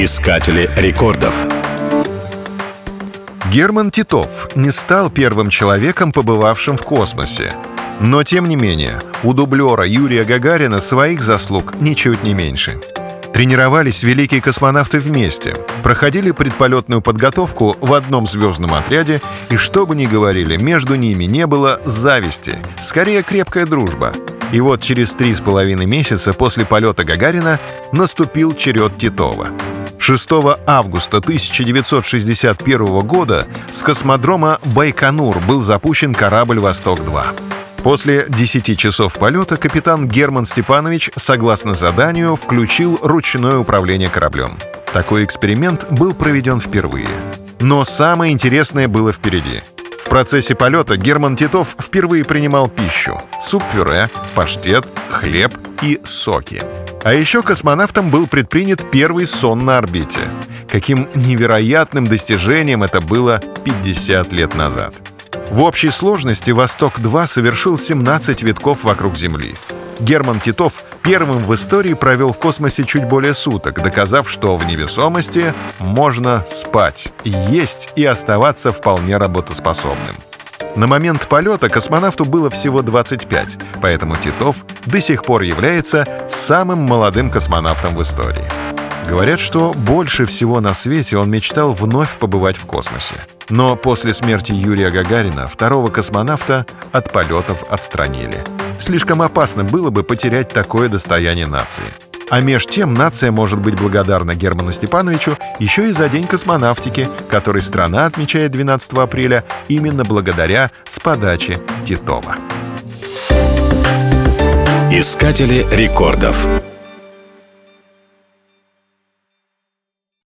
Искатели рекордов. Герман Титов не стал первым человеком, побывавшим в космосе. Но, тем не менее, у дублера Юрия Гагарина своих заслуг ничуть не меньше. Тренировались великие космонавты вместе, проходили предполетную подготовку в одном звездном отряде, и что бы ни говорили, между ними не было зависти, скорее крепкая дружба. И вот через три с половиной месяца после полета Гагарина наступил черед Титова. 6 августа 1961 года с космодрома Байконур был запущен корабль «Восток-2». После 10 часов полета капитан Герман Степанович, согласно заданию, включил ручное управление кораблем. Такой эксперимент был проведен впервые. Но самое интересное было впереди. В процессе полета Герман Титов впервые принимал пищу — суп-пюре, паштет, хлеб и соки. А еще космонавтом был предпринят первый сон на орбите. Каким невероятным достижением это было 50 лет назад — в общей сложности «Восток-2» совершил 17 витков вокруг Земли. Герман Титов первым в истории провел в космосе чуть более суток, доказав, что в невесомости можно спать, есть и оставаться вполне работоспособным. На момент полета космонавту было всего 25, поэтому Титов до сих пор является самым молодым космонавтом в истории. Говорят, что больше всего на свете он мечтал вновь побывать в космосе. Но после смерти Юрия Гагарина второго космонавта от полетов отстранили. Слишком опасно было бы потерять такое достояние нации. А меж тем нация может быть благодарна Герману Степановичу еще и за День космонавтики, который страна отмечает 12 апреля именно благодаря с подачи Титова. Искатели рекордов.